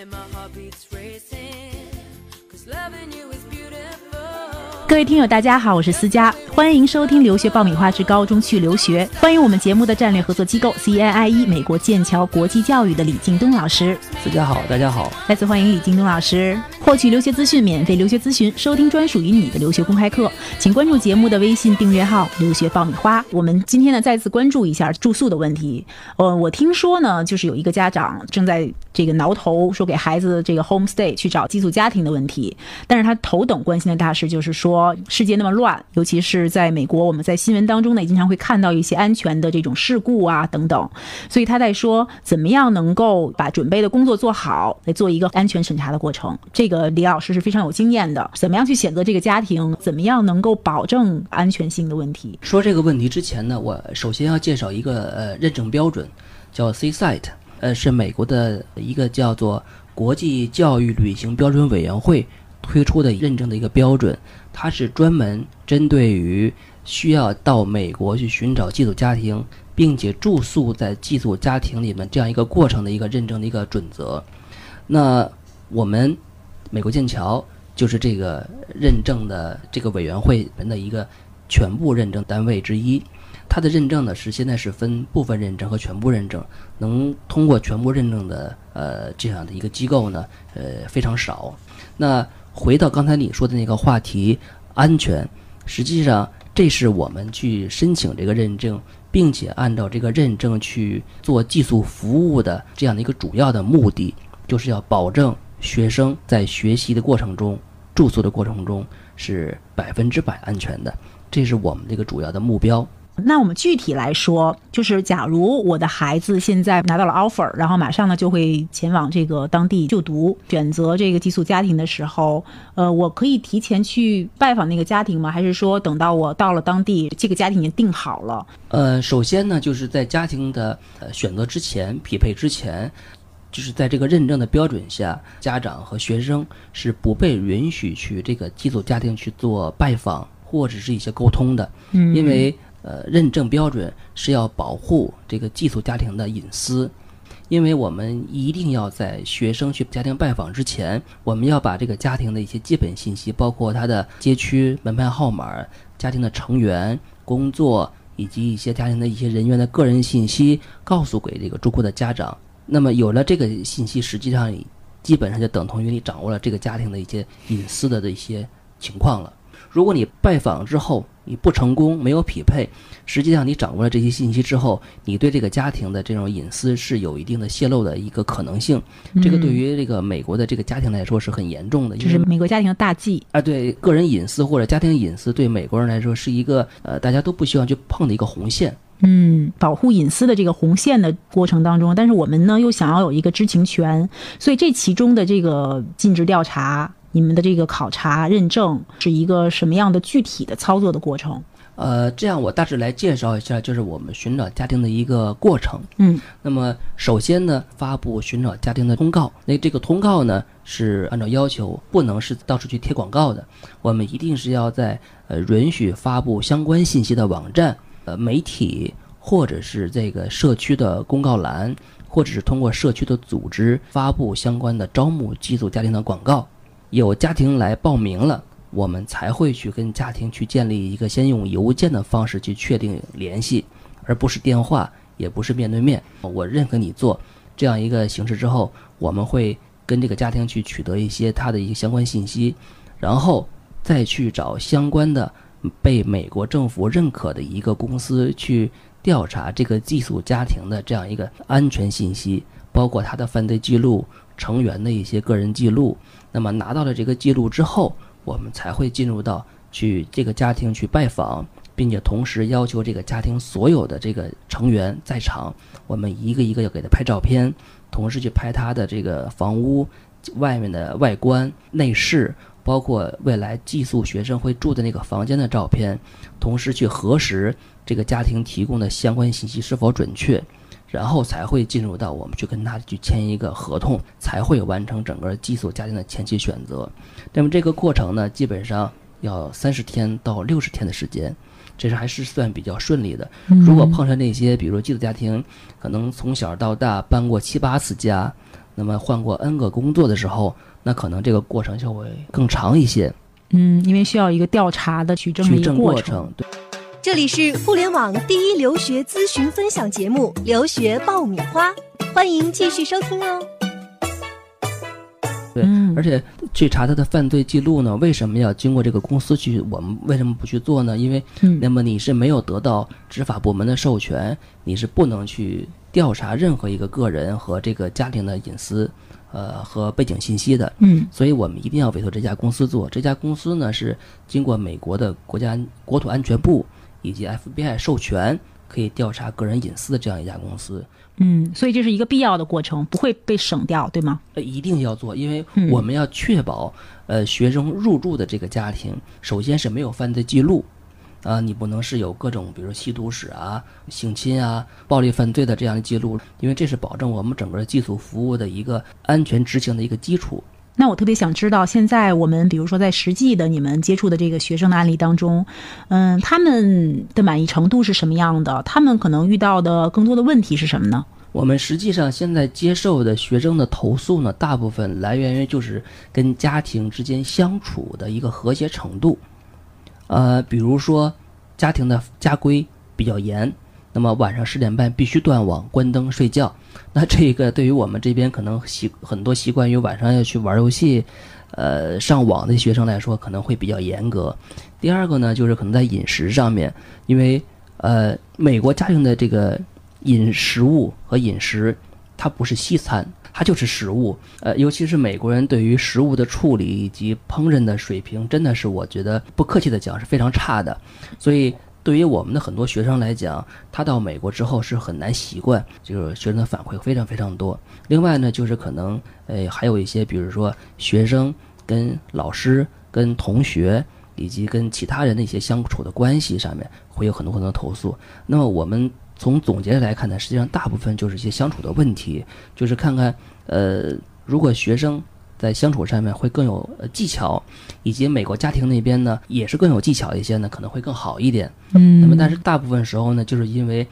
and my heart beats racing. Cause loving you is beautiful. 各位听友，大家好，我是思佳，欢迎收听《留学爆米花之高中去留学》，欢迎我们节目的战略合作机构 CIIE 美国剑桥国际教育的李敬东老师。大家好，大家好。再次欢迎李敬东老师。获取留学资讯、免费留学咨询、收听专属于你的留学公开课，请关注节目的微信订阅号“留学爆米花”。我们今天呢，再次关注一下住宿的问题。呃，我听说呢，就是有一个家长正在这个挠头，说给孩子这个 homestay 去找寄宿家庭的问题。但是他头等关心的大事就是说，世界那么乱，尤其是在美国，我们在新闻当中呢，也经常会看到一些安全的这种事故啊等等。所以他在说，怎么样能够把准备的工作做好，来做一个安全审查的过程。这个李老师是非常有经验的，怎么样去选择这个家庭，怎么样能够保证安全性的问题。说这个问题之前呢，我首先要介绍一个呃认证标准，叫 C-SITE，呃是美国的一个叫做国际教育旅行标准委员会推出的认证的一个标准，它是专门针对于需要到美国去寻找寄宿家庭，并且住宿在寄宿家庭里面这样一个过程的一个认证的一个准则。那我们美国剑桥就是这个认证的这个委员会的一个全部认证单位之一。它的认证呢是现在是分部分认证和全部认证，能通过全部认证的呃这样的一个机构呢，呃非常少。那回到刚才你说的那个话题，安全，实际上这是我们去申请这个认证，并且按照这个认证去做寄宿服务的这样的一个主要的目的，就是要保证学生在学习的过程中、住宿的过程中是百分之百安全的，这是我们这个主要的目标。那我们具体来说，就是假如我的孩子现在拿到了 offer，然后马上呢就会前往这个当地就读，选择这个寄宿家庭的时候，呃，我可以提前去拜访那个家庭吗？还是说等到我到了当地，这个家庭已经定好了？呃，首先呢，就是在家庭的呃选择之前、匹配之前，就是在这个认证的标准下，家长和学生是不被允许去这个寄宿家庭去做拜访或者是一些沟通的，嗯因为呃认证标准是要保护这个寄宿家庭的隐私。因为我们一定要在学生去家庭拜访之前，我们要把这个家庭的一些基本信息，包括他的街区、门牌号码、家庭的成员、工作以及一些家庭的一些人员的个人信息，告诉给这个住户的家长。那么有了这个信息，实际上基本上就等同于你掌握了这个家庭的一些隐私的的一些情况了。如果你拜访之后你不成功，没有匹配，实际上你掌握了这些信息之后，你对这个家庭的这种隐私是有一定的泄露的一个可能性。这个对于这个美国的这个家庭来说是很严重的，就是美国家庭的大忌。啊，对个人隐私或者家庭隐私，对美国人来说是一个呃大家都不希望去碰的一个红线。嗯，保护隐私的这个红线的过程当中，但是我们呢又想要有一个知情权，所以这其中的这个尽职调查，你们的这个考察认证是一个什么样的具体的操作的过程？呃，这样我大致来介绍一下，就是我们寻找家庭的一个过程。嗯，那么首先呢，发布寻找家庭的通告。那这个通告呢，是按照要求不能是到处去贴广告的，我们一定是要在呃允许发布相关信息的网站、呃媒体或者是这个社区的公告栏，或者是通过社区的组织发布相关的招募寄宿家庭的广告。有家庭来报名了。我们才会去跟家庭去建立一个先用邮件的方式去确定联系，而不是电话，也不是面对面。我认可你做这样一个形式之后，我们会跟这个家庭去取得一些他的一些相关信息，然后再去找相关的被美国政府认可的一个公司去调查这个寄宿家庭的这样一个安全信息，包括他的犯罪记录、成员的一些个人记录。那么拿到了这个记录之后，我们才会进入到去这个家庭去拜访，并且同时要求这个家庭所有的这个成员在场，我们一个一个要给他拍照片，同时去拍他的这个房屋外面的外观、内饰，包括未来寄宿学生会住的那个房间的照片，同时去核实这个家庭提供的相关信息是否准确。然后才会进入到我们去跟他去签一个合同，才会完成整个寄宿家庭的前期选择。那么这个过程呢，基本上要三十天到六十天的时间，这是还是算比较顺利的。如果碰上那些，比如寄宿家庭，可能从小到大搬过七八次家，那么换过 N 个工作的时候，那可能这个过程就会更长一些。嗯，因为需要一个调查的取证的一个取证过程。程，对。这里是互联网第一留学咨询分享节目《留学爆米花》，欢迎继续收听哦。对，嗯而且去查他的犯罪记录呢，为什么要经过这个公司去？我们为什么不去做呢？因为，嗯那么你是没有得到执法部门的授权，你是不能去调查任何一个个人和这个家庭的隐私，呃和背景信息的。嗯所以我们一定要委托这家公司做。这家公司呢是经过美国的国家国土安全部以及 FBI 授权，可以调查个人隐私的这样一家公司。嗯，所以这是一个必要的过程，不会被省掉，对吗？呃，一定要做，因为嗯我们要确保，呃，学生入住的这个家庭，首先是没有犯罪记录，啊，你不能是有各种，比如说吸毒史啊、性侵啊、暴力犯罪的这样的记录，因为这是保证我们整个寄宿服务的一个安全执行的一个基础。那我特别想知道，现在我们比如说在实际的你们接触的这个学生的案例当中，嗯，他们的满意程度是什么样的？他们可能遇到的更多的问题是什么呢？我们实际上现在接受的学生的投诉呢，大部分来源于就是跟家庭之间相处的一个和谐程度。呃，比如说家庭的家规比较严，那么晚上十点半必须断网、关灯睡觉。那这个对于我们这边可能习很多习惯于晚上要去玩游戏、呃上网的学生来说，可能会比较严格。第二个呢，就是可能在饮食上面，因为呃美国家庭的这个饮食物和饮食，它不是西餐，它就是食物。呃，尤其是美国人对于食物的处理以及烹饪的水平，真的是我觉得不客气的讲是非常差的。所以对于我们的很多学生来讲，他到美国之后是很难习惯，就是学生的反馈非常非常多。另外呢，就是可能呃还有一些，比如说学生跟老师、跟同学。以及跟其他人的一些相处的关系上面，会有很多很多投诉。那么我们从总结来看呢，实际上大部分就是一些相处的问题，就是看看呃，如果学生在相处上面会更有呃技巧，以及美国家庭那边呢也是更有技巧一些呢，可能会更好一点。嗯那么但是大部分时候呢，就是因为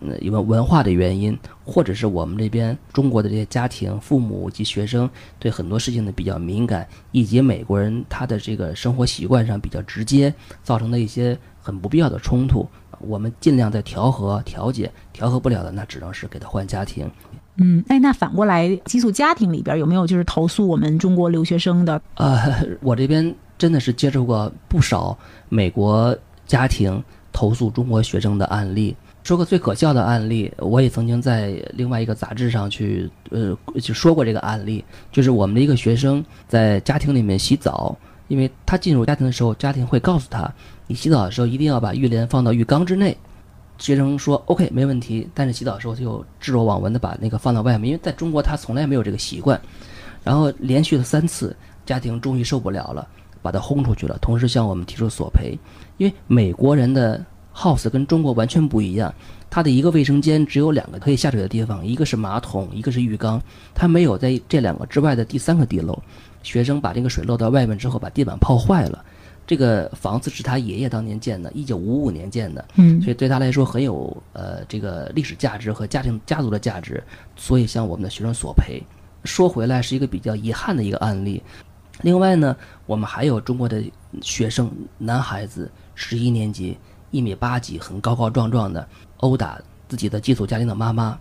嗯因为文化的原因，或者是我们这边中国的这些家庭、父母及学生对很多事情呢比较敏感，以及美国人他的这个生活习惯上比较直接，造成的一些很不必要的冲突。我们尽量在调和、调解，调和不了的，那只能是给他换家庭。嗯，哎，那反过来，寄宿家庭里边有没有就是投诉我们中国留学生的？呃，我这边真的是接触过不少美国家庭投诉中国学生的案例。说个最可笑的案例，我也曾经在另外一个杂志上去呃就说过这个案例，就是我们的一个学生在家庭里面洗澡，因为他进入家庭的时候，家庭会告诉他，你洗澡的时候一定要把浴帘放到浴缸之内。学生说 OK 没问题，但是洗澡的时候就置若罔闻的把那个放到外面，因为在中国他从来没有这个习惯。然后连续了三次，家庭终于受不了了，把他轰出去了，同时向我们提出索赔。因为美国人的 house 跟中国完全不一样，它的一个卫生间只有两个可以下水的地方，一个是马桶，一个是浴缸，它没有在这两个之外的第三个地漏。学生把这个水漏到外面之后，把地板泡坏了。这个房子是他爷爷当年建的，一九五五年建的，嗯所以对他来说很有呃这个历史价值和家庭家族的价值，所以向我们的学生索赔。说回来是一个比较遗憾的一个案例。另外呢，我们还有中国的学生，男孩子十一年级，一米八几，很高高壮壮的，殴打自己的寄宿家庭的妈妈，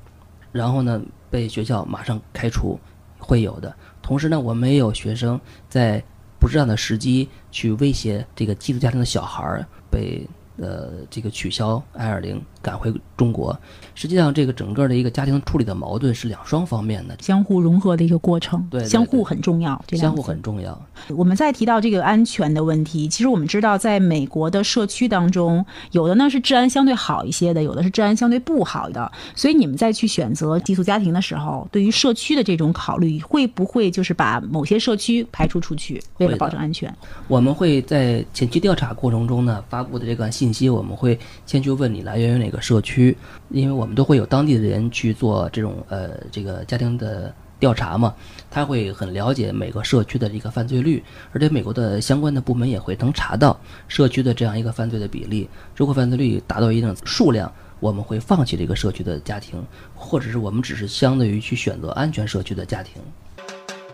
然后呢被学校马上开除，会有的。同时呢，我们也有学生在不适当的时机去威胁这个寄宿家庭的小孩儿，被呃这个取消 I 二零赶回中国。实际上，这个整个的一个家庭处理的矛盾是两双方面的，相互融合的一个过程，对对相互很重要，这两相互很重要。我们再提到这个安全的问题，其实我们知道，在美国的社区当中，有的呢是治安相对好一些的，有的是治安相对不好的。所以你们再去选择寄宿家庭的时候，对于社区的这种考虑，会不会就是把某些社区排除出去，为了保证安全？我们会在前期调查过程中呢，发布的这个信息，我们会先去问你来源于哪个社区，因为我们都会有当地的人去做这种呃这个家庭的调查嘛，他会很了解每个社区的一个犯罪率，而且美国的相关的部门也会能查到社区的这样一个犯罪的比例，如果犯罪率达到一定数量。我们会放弃这个社区的家庭，或者是我们只是相对于去选择安全社区的家庭。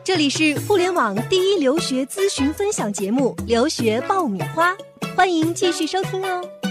这里是互联网第一留学咨询分享节目《留学爆米花》，欢迎继续收听哦。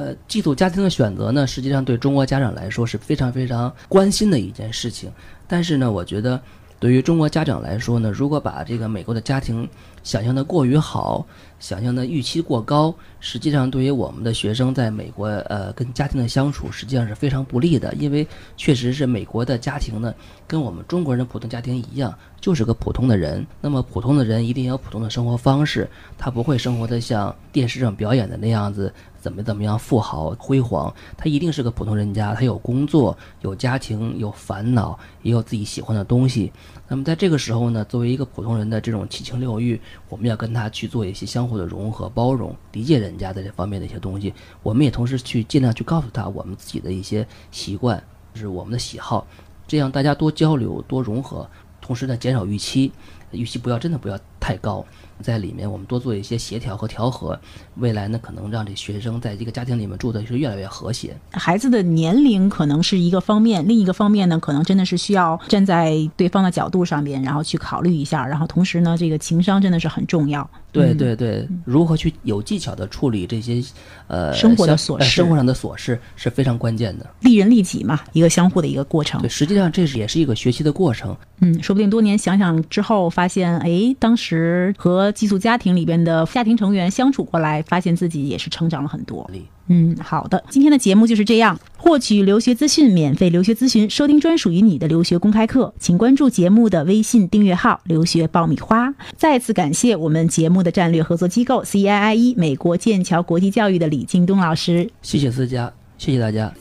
呃，寄宿家庭的选择呢，实际上对中国家长来说是非常非常关心的一件事情。但是呢，我觉得对于中国家长来说呢，如果把这个美国的家庭想象的过于好，想象的预期过高，实际上对于我们的学生在美国呃跟家庭的相处，实际上是非常不利的。因为确实是美国的家庭呢，跟我们中国人普通家庭一样，就是个普通的人。那么普通的人一定有普通的生活方式，他不会生活的像电视上表演的那样子。怎么怎么样富豪辉煌？他一定是个普通人家，他有工作，有家庭，有烦恼，也有自己喜欢的东西。那么在这个时候呢，作为一个普通人的这种七情六欲，我们要跟他去做一些相互的融合、包容、理解人家的这方面的一些东西。我们也同时去尽量去告诉他我们自己的一些习惯，就是我们的喜好，这样大家多交流、多融合，同时呢减少预期，预期不要真的不要太高。在里面，我们多做一些协调和调和，未来呢，可能让这学生在这个家庭里面住的是越来越和谐。孩子的年龄可能是一个方面，另一个方面呢，可能真的是需要站在对方的角度上面，然后去考虑一下。然后同时呢，这个情商真的是很重要。对对对，如何去有技巧的处理这些呃生活的琐事生活上的琐事是非常关键的。利人利己嘛，一个相互的一个过程对，。实际上这是也是一个学习的过程。嗯，说不定多年想想之后，发现哎，当时和寄宿家庭里边的家庭成员相处过来，发现自己也是成长了很多。嗯，好的，今天的节目就是这样。获取留学资讯，免费留学咨询，收听专属于你的留学公开课，请关注节目的微信订阅号“留学爆米花”。再次感谢我们节目的战略合作机构 CIIE 美国剑桥国际教育的李京东老师。谢谢大家，谢谢大家。